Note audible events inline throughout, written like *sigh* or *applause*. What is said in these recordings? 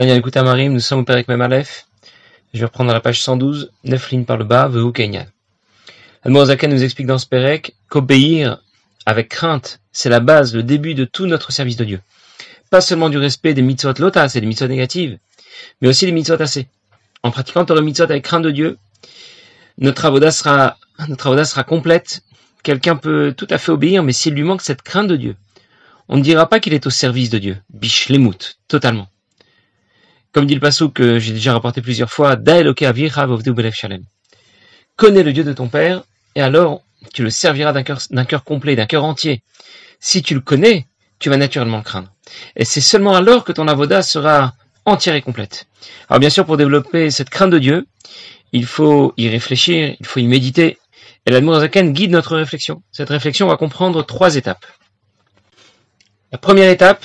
Marim, nous sommes au Père Mem Aleph. Je vais reprendre la page 112, 9 lignes par le bas, Vehu Kenyan. Admorazaken nous explique dans ce Pérec qu'obéir avec crainte, c'est la base, le début de tout notre service de Dieu. Pas seulement du respect des mitzvot lotas et des mitzvot négatives, mais aussi des mitzvot assez. En pratiquant le mitzvot avec crainte de Dieu, notre avoda sera, notre avoda sera complète. Quelqu'un peut tout à fait obéir, mais s'il lui manque cette crainte de Dieu, on ne dira pas qu'il est au service de Dieu. Bishlemut, totalement. Comme dit le passou que j'ai déjà rapporté plusieurs fois. Connais le Dieu de ton Père, et alors tu le serviras d'un cœur, complet, d'un cœur entier. Si tu le connais, tu vas naturellement le craindre. Et c'est seulement alors que ton avoda sera entière et complète. Alors bien sûr, pour développer cette crainte de Dieu, il faut y réfléchir, il faut y méditer. Et l'Admorazaken guide notre réflexion. Cette réflexion va comprendre trois étapes. La première étape,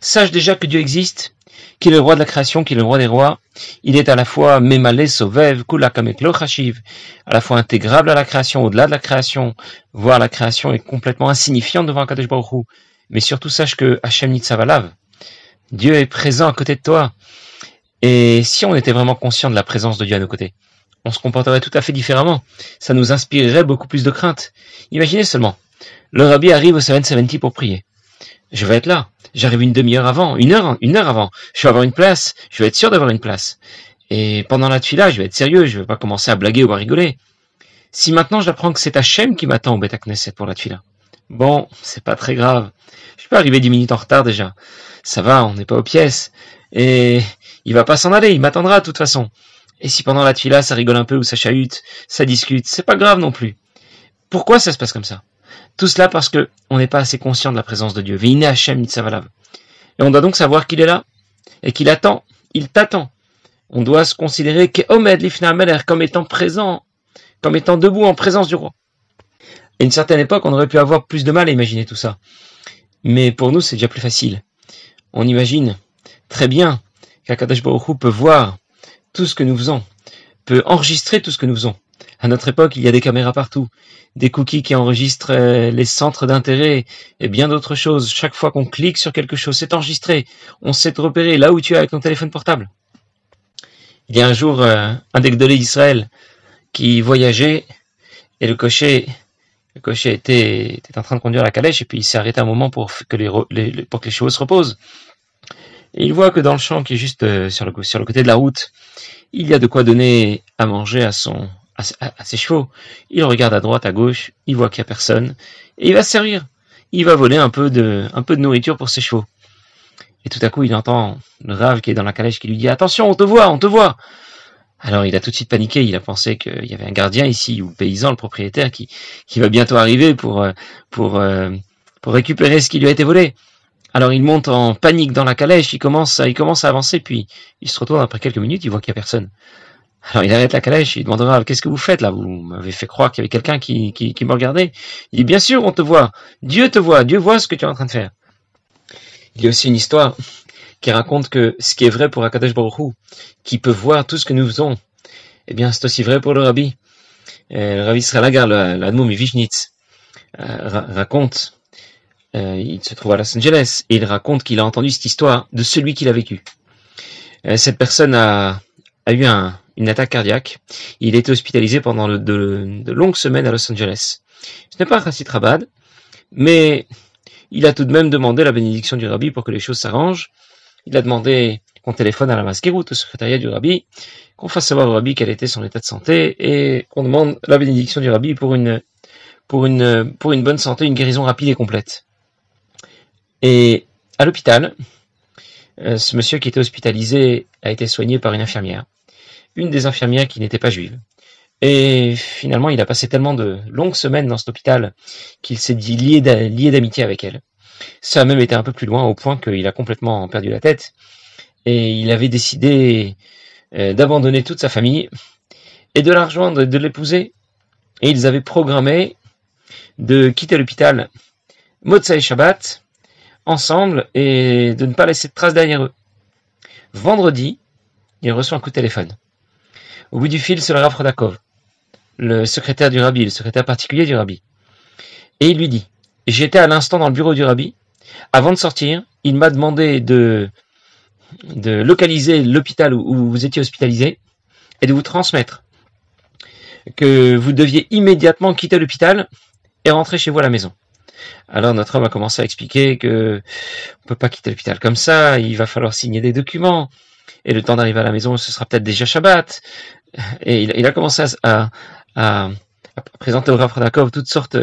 sache déjà que Dieu existe qu'il est le roi de la création, qu'il est le roi des rois. Il est à la fois Memale, Sovev, Kulakametlo, Chashiv, à la fois intégrable à la création, au-delà de la création, voire la création est complètement insignifiante devant Kadesh Baruch Mais surtout sache que Hachem Nitzavalav, Dieu est présent à côté de toi. Et si on était vraiment conscient de la présence de Dieu à nos côtés, on se comporterait tout à fait différemment. Ça nous inspirerait beaucoup plus de crainte. Imaginez seulement, le rabbi arrive au 770 pour prier. Je vais être là. J'arrive une demi-heure avant, une heure, une heure avant. Je vais avoir une place. Je vais être sûr d'avoir une place. Et pendant la tuila, je vais être sérieux. Je vais pas commencer à blaguer ou à rigoler. Si maintenant j'apprends que c'est Hachem qui m'attend au Beta Knesset pour la tuila, bon, c'est pas très grave. Je peux arriver dix minutes en retard déjà. Ça va, on n'est pas aux pièces. Et il va pas s'en aller. Il m'attendra de toute façon. Et si pendant la tuila, ça rigole un peu ou ça chahute, ça discute, c'est pas grave non plus. Pourquoi ça se passe comme ça? Tout cela parce que on n'est pas assez conscient de la présence de Dieu. Et on doit donc savoir qu'il est là et qu'il attend. Il t'attend. On doit se considérer comme étant présent, comme étant debout en présence du roi. À une certaine époque, on aurait pu avoir plus de mal à imaginer tout ça. Mais pour nous, c'est déjà plus facile. On imagine très bien qu'Akadash Baruch peut voir tout ce que nous faisons, peut enregistrer tout ce que nous faisons. À notre époque, il y a des caméras partout, des cookies qui enregistrent euh, les centres d'intérêt et bien d'autres choses. Chaque fois qu'on clique sur quelque chose, c'est enregistré. On sait te repérer là où tu es avec ton téléphone portable. Il y a un jour euh, un des d'Israël qui voyageait et le cocher, le cocher était, en train de conduire la calèche et puis il s'est arrêté un moment pour que les, chevaux se reposent. Et il voit que dans le champ qui est juste euh, sur le côté de la route, il y a de quoi donner à manger à son, à, ses chevaux. Il regarde à droite, à gauche, il voit qu'il n'y a personne, et il va se servir. Il va voler un peu de, un peu de nourriture pour ses chevaux. Et tout à coup, il entend le rave qui est dans la calèche qui lui dit Attention, on te voit, on te voit Alors il a tout de suite paniqué, il a pensé qu'il y avait un gardien ici, ou le paysan, le propriétaire, qui, qui va bientôt arriver pour, euh, pour, euh, pour récupérer ce qui lui a été volé. Alors il monte en panique dans la calèche, il commence, il commence à avancer, puis il se retourne après quelques minutes, il voit qu'il n'y a personne. Alors il arrête la calèche, il demandera qu'est-ce que vous faites là? Vous m'avez fait croire qu'il y avait quelqu'un qui, qui, qui, me regardait. Il dit bien sûr, on te voit. Dieu te voit. Dieu voit ce que tu es en train de faire. Il y a aussi une histoire qui raconte que ce qui est vrai pour Akadosh Baruch qui peut voir tout ce que nous faisons, eh bien c'est aussi vrai pour le Rabbi. Euh, le Rabbi Sralagar, l'Admoum Vishnitz, euh, raconte, euh, il se trouve à Los Angeles, et il raconte qu'il a entendu cette histoire de celui qu'il a vécu. cette personne a, a eu un, une attaque cardiaque. Il était hospitalisé pendant de, longues semaines à Los Angeles. Ce n'est pas Chassid Rabad, mais il a tout de même demandé la bénédiction du rabbi pour que les choses s'arrangent. Il a demandé qu'on téléphone à la masqueroute, au secrétariat du rabbi, qu'on fasse savoir au rabbi quel était son état de santé et qu'on demande la bénédiction du rabbi pour une bonne santé, une guérison rapide et complète. Et à l'hôpital, euh, ce monsieur qui était hospitalisé a été soigné par une infirmière une des infirmières qui n'était pas juive. Et finalement, il a passé tellement de longues semaines dans cet hôpital qu'il s'est dit lié d'amitié avec elle. Ça a même été un peu plus loin au point qu'il a complètement perdu la tête. Et il avait décidé euh, d'abandonner toute sa famille et de la rejoindre, de l'épouser. Et ils avaient programmé de quitter l'hôpital Motsai Shabbat ensemble et de ne pas laisser de traces derrière eux. Vendredi, il reçoit un coup de téléphone. Au bout du fil, c'est le Rav Rodakov, le secrétaire du rabbi, le secrétaire particulier du rabbi. Et il lui dit, j'étais à l'instant dans le bureau du rabbi. Avant de sortir, il m'a demandé de, localiser l'hôpital où vous étiez hospitalisé et de vous transmettre que vous deviez immédiatement quitter l'hôpital et rentrer chez vous à la maison. Alors notre homme a commencé à expliquer que on peut pas quitter l'hôpital comme ça, il va falloir signer des documents, et le temps d'arriver à la maison, ce sera peut-être déjà Shabbat. Et il, a commencé à, à, présenter au Rav Radakov toutes sortes,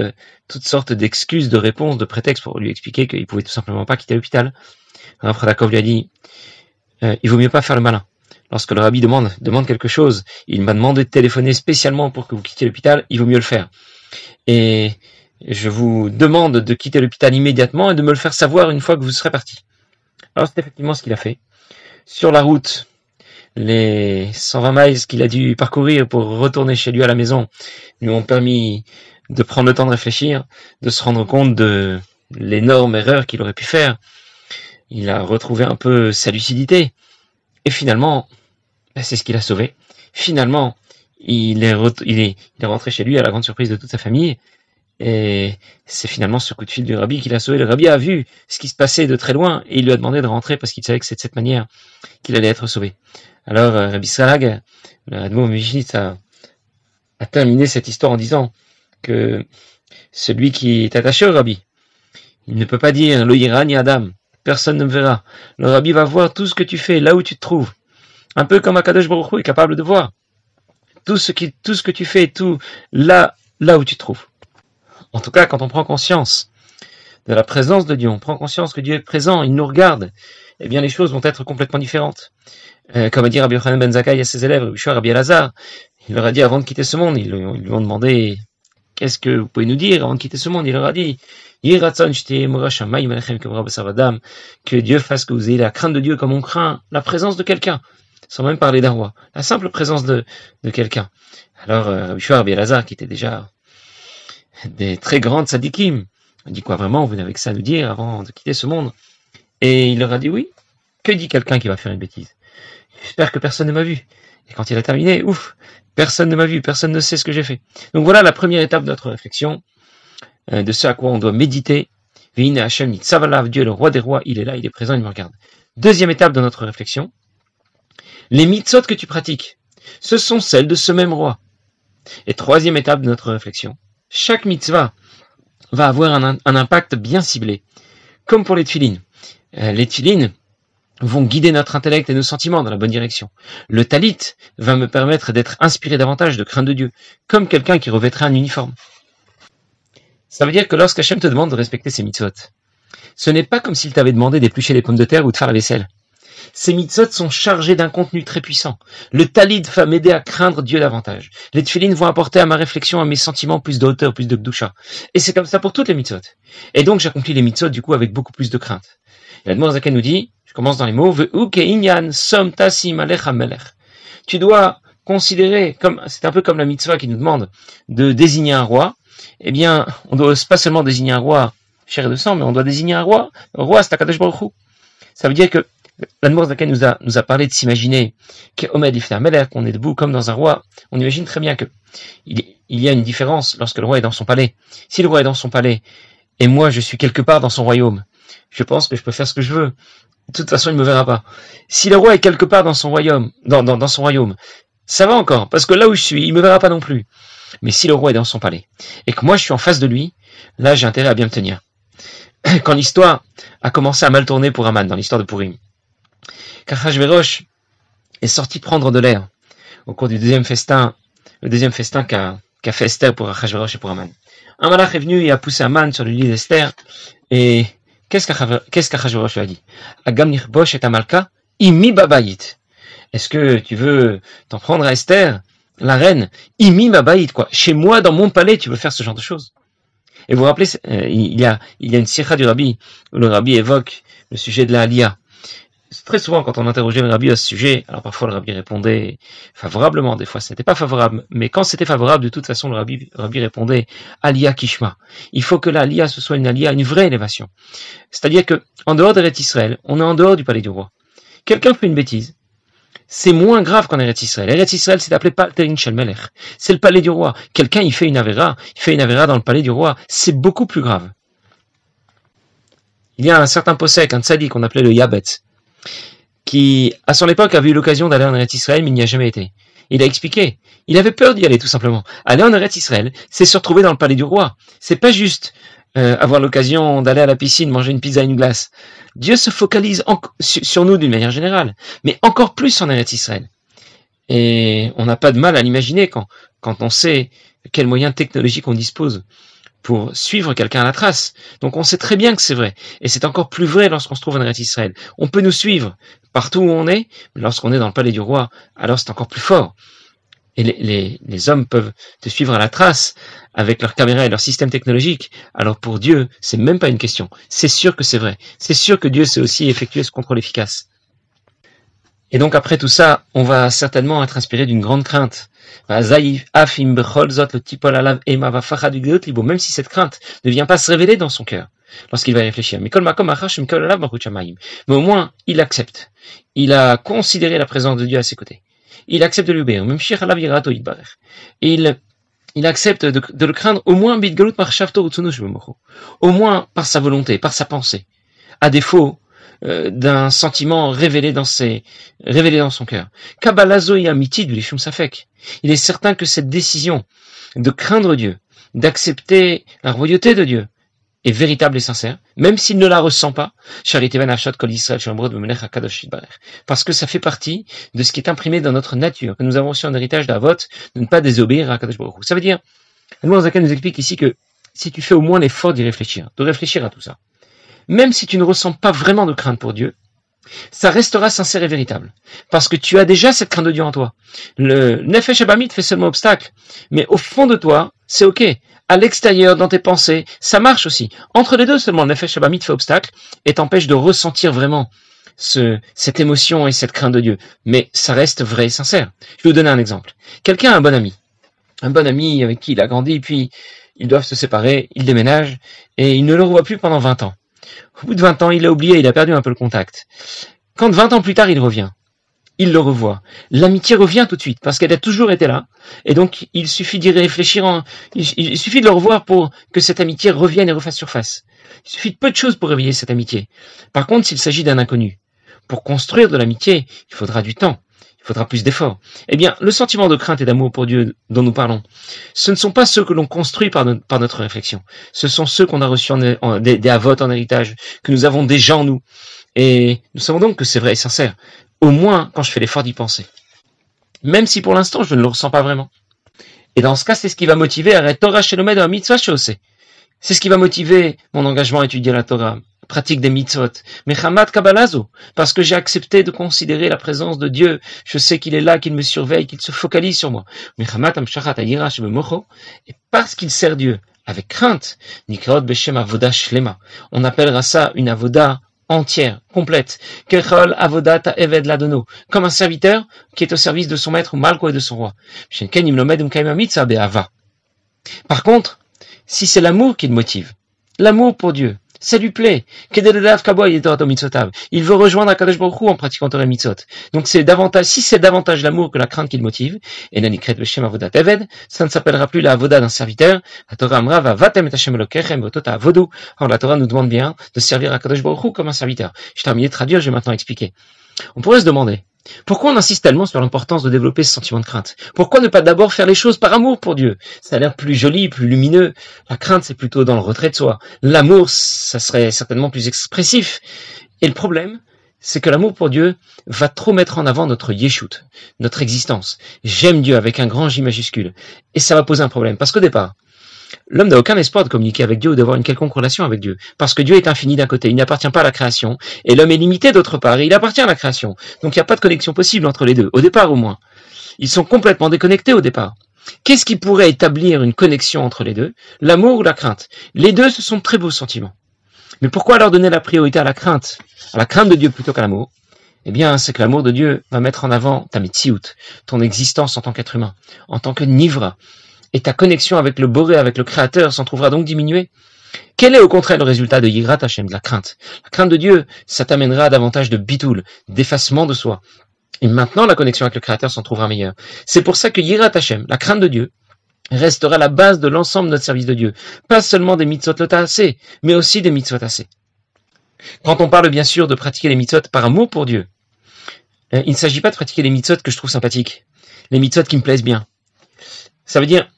toutes sortes d'excuses, de réponses, de prétextes pour lui expliquer qu'il pouvait tout simplement pas quitter l'hôpital. Rav Radakov lui a dit, euh, il vaut mieux pas faire le malin. Lorsque le rabbi demande, demande quelque chose, il m'a demandé de téléphoner spécialement pour que vous quittiez l'hôpital, il vaut mieux le faire. Et je vous demande de quitter l'hôpital immédiatement et de me le faire savoir une fois que vous serez parti. Alors c'est effectivement ce qu'il a fait. Sur la route, les 120 miles qu'il a dû parcourir pour retourner chez lui à la maison lui ont permis de prendre le temps de réfléchir, de se rendre compte de l'énorme erreur qu'il aurait pu faire. Il a retrouvé un peu sa lucidité. Et finalement, ben, c'est ce qu'il a sauvé. Finalement, il est rentré chez lui à la grande surprise de toute sa famille. Et c'est finalement ce coup de fil du rabbi qui l'a sauvé. Le rabbi a vu ce qui se passait de très loin et il lui a demandé de rentrer parce qu'il savait que c'est de cette manière qu'il allait être sauvé. Alors, euh, Rabbi Salag, le Admo a, a terminé cette histoire en disant que celui qui est attaché au rabbi, il ne peut pas dire lo ni Adam, personne ne me verra. Le rabbi va voir tout ce que tu fais là où tu te trouves. Un peu comme Akadosh Baruch Hu est capable de voir tout ce qui, tout ce que tu fais, tout là, là où tu te trouves. En tout cas, quand on prend conscience de la présence de Dieu, on prend conscience que Dieu est présent, il nous regarde, eh bien les choses vont être complètement différentes. Euh, comme a dit Rabbi Yochanan Ben Zakkai à ses élèves, Rabbi Elazar, il leur a dit avant de quitter ce monde, ils, lui ont demandé qu'est-ce que vous pouvez nous dire? Avant de quitter ce monde, il leur a dit que Dieu fasse que vous ayez la crainte de Dieu comme on craint la présence de quelqu'un, sans même parler d'un roi, la simple présence de, de quelqu'un. Alors, euh, Rabbi Rabbi Elazar, qui était déjà des très grandes sadikim. Dit quoi vraiment Vous n'avez que ça à nous dire avant de quitter ce monde? Et il leur a dit oui. Que dit quelqu'un qui va faire une bêtise? J'espère que personne ne m'a vu. Et quand il a terminé, ouf, personne ne m'a vu, personne ne sait ce que j'ai fait. Donc voilà la première étape de notre réflexion, euh, de ce à quoi on doit méditer. Vine Hashem Dieu le roi des rois, il est là, il est présent, il me regarde. Deuxième étape de notre réflexion, les mitzvot que tu pratiques, ce sont celles de ce même roi. Et troisième étape de notre réflexion, chaque mitzvah va avoir un, impact bien ciblé. Comme pour les tfilines. Euh, les tfilines vont guider notre intellect et nos sentiments dans la bonne direction. Le talit va me permettre d'être inspiré davantage de crainte de Dieu, comme quelqu'un qui revêtrait un uniforme. Ça veut dire que lorsqu'Hachem te demande de respecter ses mitzvot, ce n'est pas comme s'il t'avait demandé d'éplucher les pommes de terre ou de faire la vaisselle. Ces mitzvot sont chargés d'un contenu très puissant. Le talid va m'aider à craindre Dieu davantage. Les tfilines vont apporter à ma réflexion, à mes sentiments, plus de hauteur, plus de gdusha. Et c'est comme ça pour toutes les mitzvot. Et donc j'accomplis les mitzvot du coup avec beaucoup plus de crainte. Et la nous dit, je commence dans les mots, Tu dois considérer, comme c'est un peu comme la mitzvah qui nous demande de désigner un roi, eh bien, on doit pas seulement désigner un roi cher et de sang, mais on doit désigner un roi. Un roi, c'est Akadosh Ça veut dire que L'Anmour Zaken nous a, nous a parlé de s'imaginer qu'on est debout comme dans un roi. On imagine très bien que il, y a une différence lorsque le roi est dans son palais. Si le roi est dans son palais et moi je suis quelque part dans son royaume, je pense que je peux faire ce que je veux. De toute façon, il ne me verra pas. Si le roi est quelque part dans son royaume, dans, son royaume, ça va encore, parce que là où je suis, il me verra pas non plus. Mais si le roi est dans son palais et que moi je suis en face de lui, là j'ai intérêt à bien me tenir. *clears throat* Quand l'histoire a commencé à mal tourner pour Aman dans l'histoire de Purim, qu'Achashverosh est sorti prendre de l'air au cours du deuxième festin, le deuxième festin qu'a fait Esther pour Achashverosh et pour Aman. Un malach est venu et a poussé Aman sur le lit d'Esther et qu'est-ce qu'Achashverosh lui a dit? Imi. Est-ce que tu veux t'en prendre à Esther, la reine? Imi babayit quoi. Chez moi, dans mon palais, tu veux faire ce genre de choses et vous vous rappelez, euh, il y a, il y a une sirah du rabbi où le rabbi évoque le sujet de la Aliyah très souvent quand on interrogeait le rabbi à ce sujet, alors parfois le rabbi répondait favorablement, des fois ce n'était pas favorable, mais quand c'était favorable, de toute façon le rabbi, répondait Alia Kishma. Il faut que l'Alia ce soit une Alia, une vraie élévation. C'est-à-dire que en dehors d'Eretz Israël, on est en dehors du palais du roi. Quelqu'un fait une bêtise, c'est moins grave qu'en Eretz Israël. Eretz Israël, c'est appelé Palterin Shel C'est le palais du roi. Quelqu'un, il fait une Avera, il fait une Avera dans le palais du roi. C'est beaucoup plus grave. Il y a un certain possèque, un tzaddik qu'on appelait le Yabet, qui, à son époque, avait eu l'occasion d'aller en Eretz Israël, mais il n'y a jamais été. Il a expliqué. Il avait peur d'y aller, tout simplement. Aller en Eretz Israël, c'est se retrouver dans le palais du roi. C'est pas juste euh, avoir l'occasion d'aller à la piscine, manger une pizza et une glace. Dieu se focalise sur nous d'une manière générale, mais encore plus en Eretz Israël. Et on n'a pas de mal à l'imaginer quand, quand on sait quels moyens technologiques on dispose pour suivre quelqu'un à la trace. Donc on sait très bien que c'est vrai. Et c'est encore plus vrai lorsqu'on se trouve en Eretz Israël. On peut nous suivre partout où on est, mais lorsqu'on est dans le palais du roi, alors c'est encore plus fort. Et les, hommes peuvent te suivre à la trace avec leur caméra et leur système technologique. Alors pour Dieu, c'est même pas une question. C'est sûr que c'est vrai. C'est sûr que Dieu sait aussi effectuer ce contrôle efficace. Et donc après tout ça, on va certainement être inspiré d'une grande crainte. Même si cette crainte ne vient pas se révéler dans son cœur lorsqu'il va réfléchir. Mais au moins, il accepte. Il a considéré la présence de Dieu à ses côtés. Il accepte de l'obéir. Il, il accepte de, le craindre au moins au moins par sa volonté, par sa pensée. À défaut, d'un sentiment révélé dans ses, révélé dans son cœur. Kabalazo et Amitid, Il est certain que cette décision de craindre Dieu, d'accepter la royauté de Dieu, est véritable et sincère, même s'il ne la ressent pas, parce que ça fait partie de ce qui est imprimé dans notre nature, que nous avons aussi en héritage d'Avot, de ne pas désobéir à Kadosh Baruch Ça veut dire, Zaka nous explique ici que si tu fais au moins l'effort d'y réfléchir, de réfléchir à tout ça, même si tu ne ressens pas vraiment de crainte pour Dieu, ça restera sincère et véritable. Parce que tu as déjà cette crainte de Dieu en toi. Le Nefesh Abamit fait seulement obstacle. Mais au fond de toi, c'est ok. À l'extérieur, dans tes pensées, ça marche aussi. Entre les deux seulement, le Nefesh Abamit fait obstacle et t'empêche de ressentir vraiment ce, cette émotion et cette crainte de Dieu. Mais ça reste vrai et sincère. Je vais vous donner un exemple. Quelqu'un a un bon ami. Un bon ami avec qui il a grandi, puis ils doivent se séparer, il déménage, et il ne le revoit plus pendant 20 ans. Au bout de 20 ans, il a oublié, il a perdu un peu le contact. Quand 20 ans plus tard, il revient, il le revoit. L'amitié revient tout de suite, parce qu'elle a toujours été là. Et donc, il suffit d'y réfléchir, en... il, suffit de le revoir pour que cette amitié revienne et refasse surface. Il suffit de peu de choses pour réveiller cette amitié. Par contre, s'il s'agit d'un inconnu, pour construire de l'amitié, il faudra du temps il faudra plus d'efforts. Eh bien, le sentiment de crainte et d'amour pour Dieu dont nous parlons, ce ne sont pas ceux que l'on construit par, notre réflexion. Ce sont ceux qu'on a reçus en, des, des avots en héritage, que nous avons déjà en nous. Et nous savons donc que c'est vrai et sincère. Au moins quand je fais l'effort d'y penser. Même si pour l'instant je ne le ressens pas vraiment. Et dans ce cas, c'est ce qui va motiver à Torah Shelomed à Mitzvah C'est ce qui va motiver mon engagement à étudier la Torah, pratique des mitzvot. Mais Hamad Kabalazo, parce que j'ai accepté de considérer la présence de Dieu, je sais qu'il est là, qu'il me surveille, qu'il se focalise sur moi. Mais Hamad Amshachat et parce qu'il sert Dieu avec crainte, Nikraot Beshem Avoda Shlema, on appellera ça une avoda entière, complète. Kechol Avodat Eved Ladono, comme un serviteur qui est au service de son maître, Malko et de son roi. Par contre, si c'est l'amour qui le motive, l'amour pour Dieu, ça lui plaît. Il veut rejoindre Akadosh Baruch en pratiquant Torah Mitzot. Donc c'est davantage, si c'est davantage l'amour que la crainte qui le motive, et Avodat ça ne s'appellera plus la avoda d'un serviteur. La Torah Amra va Hashem Alors la Torah nous demande bien de servir Akadosh Baruch comme un serviteur. Je terminé de traduire, je vais maintenant expliquer. On pourrait se demander, pourquoi on insiste tellement sur l'importance de développer ce sentiment de crainte? Pourquoi ne pas d'abord faire les choses par amour pour Dieu? Ça a l'air plus joli, plus lumineux. La crainte, c'est plutôt dans le retrait de soi. L'amour, ça serait certainement plus expressif. Et le problème, c'est que l'amour pour Dieu va trop mettre en avant notre yeshut, notre existence. J'aime Dieu avec un grand J majuscule. Et ça va poser un problème. Parce qu'au départ, L'homme n'a aucun espoir de communiquer avec Dieu ou d'avoir une quelconque relation avec Dieu. Parce que Dieu est infini d'un côté, il n'appartient pas à la création, et l'homme est limité d'autre part, il appartient à la création. Donc il n'y a pas de connexion possible entre les deux, au départ au moins. Ils sont complètement déconnectés au départ. Qu'est-ce qui pourrait établir une connexion entre les deux? L'amour ou la crainte? Les deux, ce sont très beaux sentiments. Mais pourquoi alors donner la priorité à la crainte? À la crainte de Dieu plutôt qu'à l'amour? Eh bien, c'est que l'amour de Dieu va mettre en avant ta mitziout, ton existence en tant qu'être humain, en tant que nivra, et ta connexion avec le Boré, avec le Créateur, s'en trouvera donc diminuée. Quel est au contraire le résultat de Yigrat Hashem, de la crainte? La crainte de Dieu, ça t'amènera davantage de bitoul, d'effacement de soi. Et maintenant, la connexion avec le Créateur s'en trouvera meilleure. C'est pour ça que Yirat Hashem, la crainte de Dieu, restera la base de l'ensemble de notre service de Dieu. Pas seulement des mitzvot mais aussi des mitzvot assez. Quand on parle bien sûr de pratiquer les mitzvot par amour pour Dieu, euh, il ne s'agit pas de pratiquer les mitzvot que je trouve sympathiques, les mitzvot qui me plaisent bien. Ça veut dire,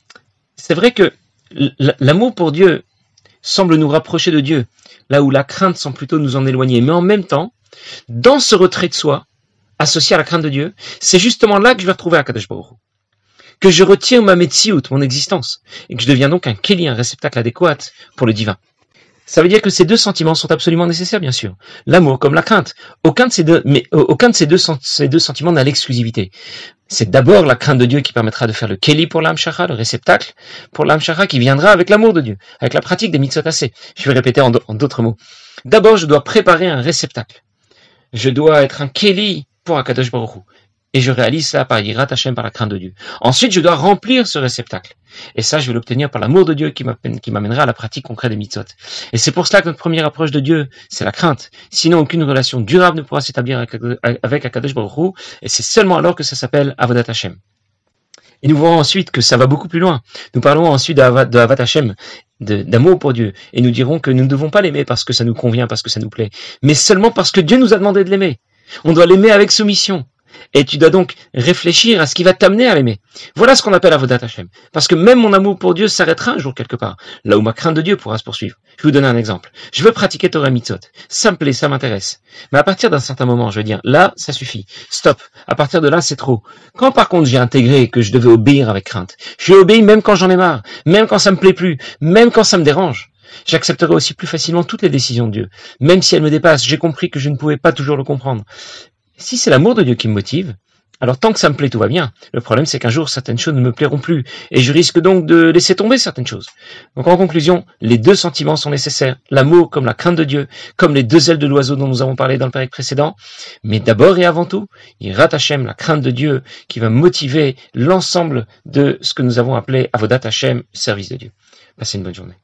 c'est vrai que l'amour pour Dieu semble nous rapprocher de Dieu, là où la crainte semble plutôt nous en éloigner. Mais en même temps, dans ce retrait de soi, associé à la crainte de Dieu, c'est justement là que je vais retrouver Akadosh Baruch que je retire ma metsiout, mon existence, et que je deviens donc un keli, un réceptacle adéquat pour le divin. Ça veut dire que ces deux sentiments sont absolument nécessaires, bien sûr. L'amour comme la crainte. Aucun de ces deux, mais aucun de ces deux sentiments n'a l'exclusivité. C'est d'abord la crainte de Dieu qui permettra de faire le keli pour l'âme le réceptacle pour l'âme qui viendra avec l'amour de Dieu, avec la pratique des mitzvot. Je vais répéter en d'autres mots. D'abord, je dois préparer un réceptacle. Je dois être un keli pour Akadosh Baruch et je réalise ça par Yirat Hashem, par la crainte de Dieu. Ensuite, je dois remplir ce réceptacle. Et ça, je vais l'obtenir par l'amour de Dieu qui m'amènera à la pratique concrète des mitzvot. Et c'est pour cela que notre première approche de Dieu, c'est la crainte. Sinon, aucune relation durable ne pourra s'établir avec Akadosh Baruch et c'est seulement alors que ça s'appelle Avodat Hashem. Et nous voyons ensuite que ça va beaucoup plus loin. Nous parlons ensuite de d'amour pour Dieu. Et nous dirons que nous ne devons pas l'aimer parce que ça nous convient, parce que ça nous plaît, mais seulement parce que Dieu nous a demandé de l'aimer. On doit l'aimer avec soumission et tu dois donc réfléchir à ce qui va t'amener à l'aimer. Voilà ce qu'on appelle Avodat Hashem. Parce que même mon amour pour Dieu s'arrêtera un jour quelque part, là où ma crainte de Dieu pourra se poursuivre. Je vais vous donner un exemple. Je veux pratiquer Torah Mitzot. Ça me plaît, ça m'intéresse. Mais à partir d'un certain moment, je vais dire, là, ça suffit. Stop. À partir de là, c'est trop. Quand par contre j'ai intégré que je devais obéir avec crainte, je vais obéir même quand j'en ai marre, même quand ça me plaît plus, même quand ça me dérange. J'accepterai aussi plus facilement toutes les décisions de Dieu. Même si elles me dépassent, j'ai compris que je ne pouvais pas toujours le comprendre. Si c'est l'amour de Dieu qui me motive, alors tant que ça me plaît, tout va bien. Le problème, c'est qu'un jour, certaines choses ne me plairont plus, et je risque donc de laisser tomber certaines choses. Donc en conclusion, les deux sentiments sont nécessaires, l'amour comme la crainte de Dieu, comme les deux ailes de l'oiseau dont nous avons parlé dans le période précédent, mais d'abord et avant tout, il Hashem, la crainte de Dieu, qui va motiver l'ensemble de ce que nous avons appelé Avodat Hashem, service de Dieu. Passez une bonne journée.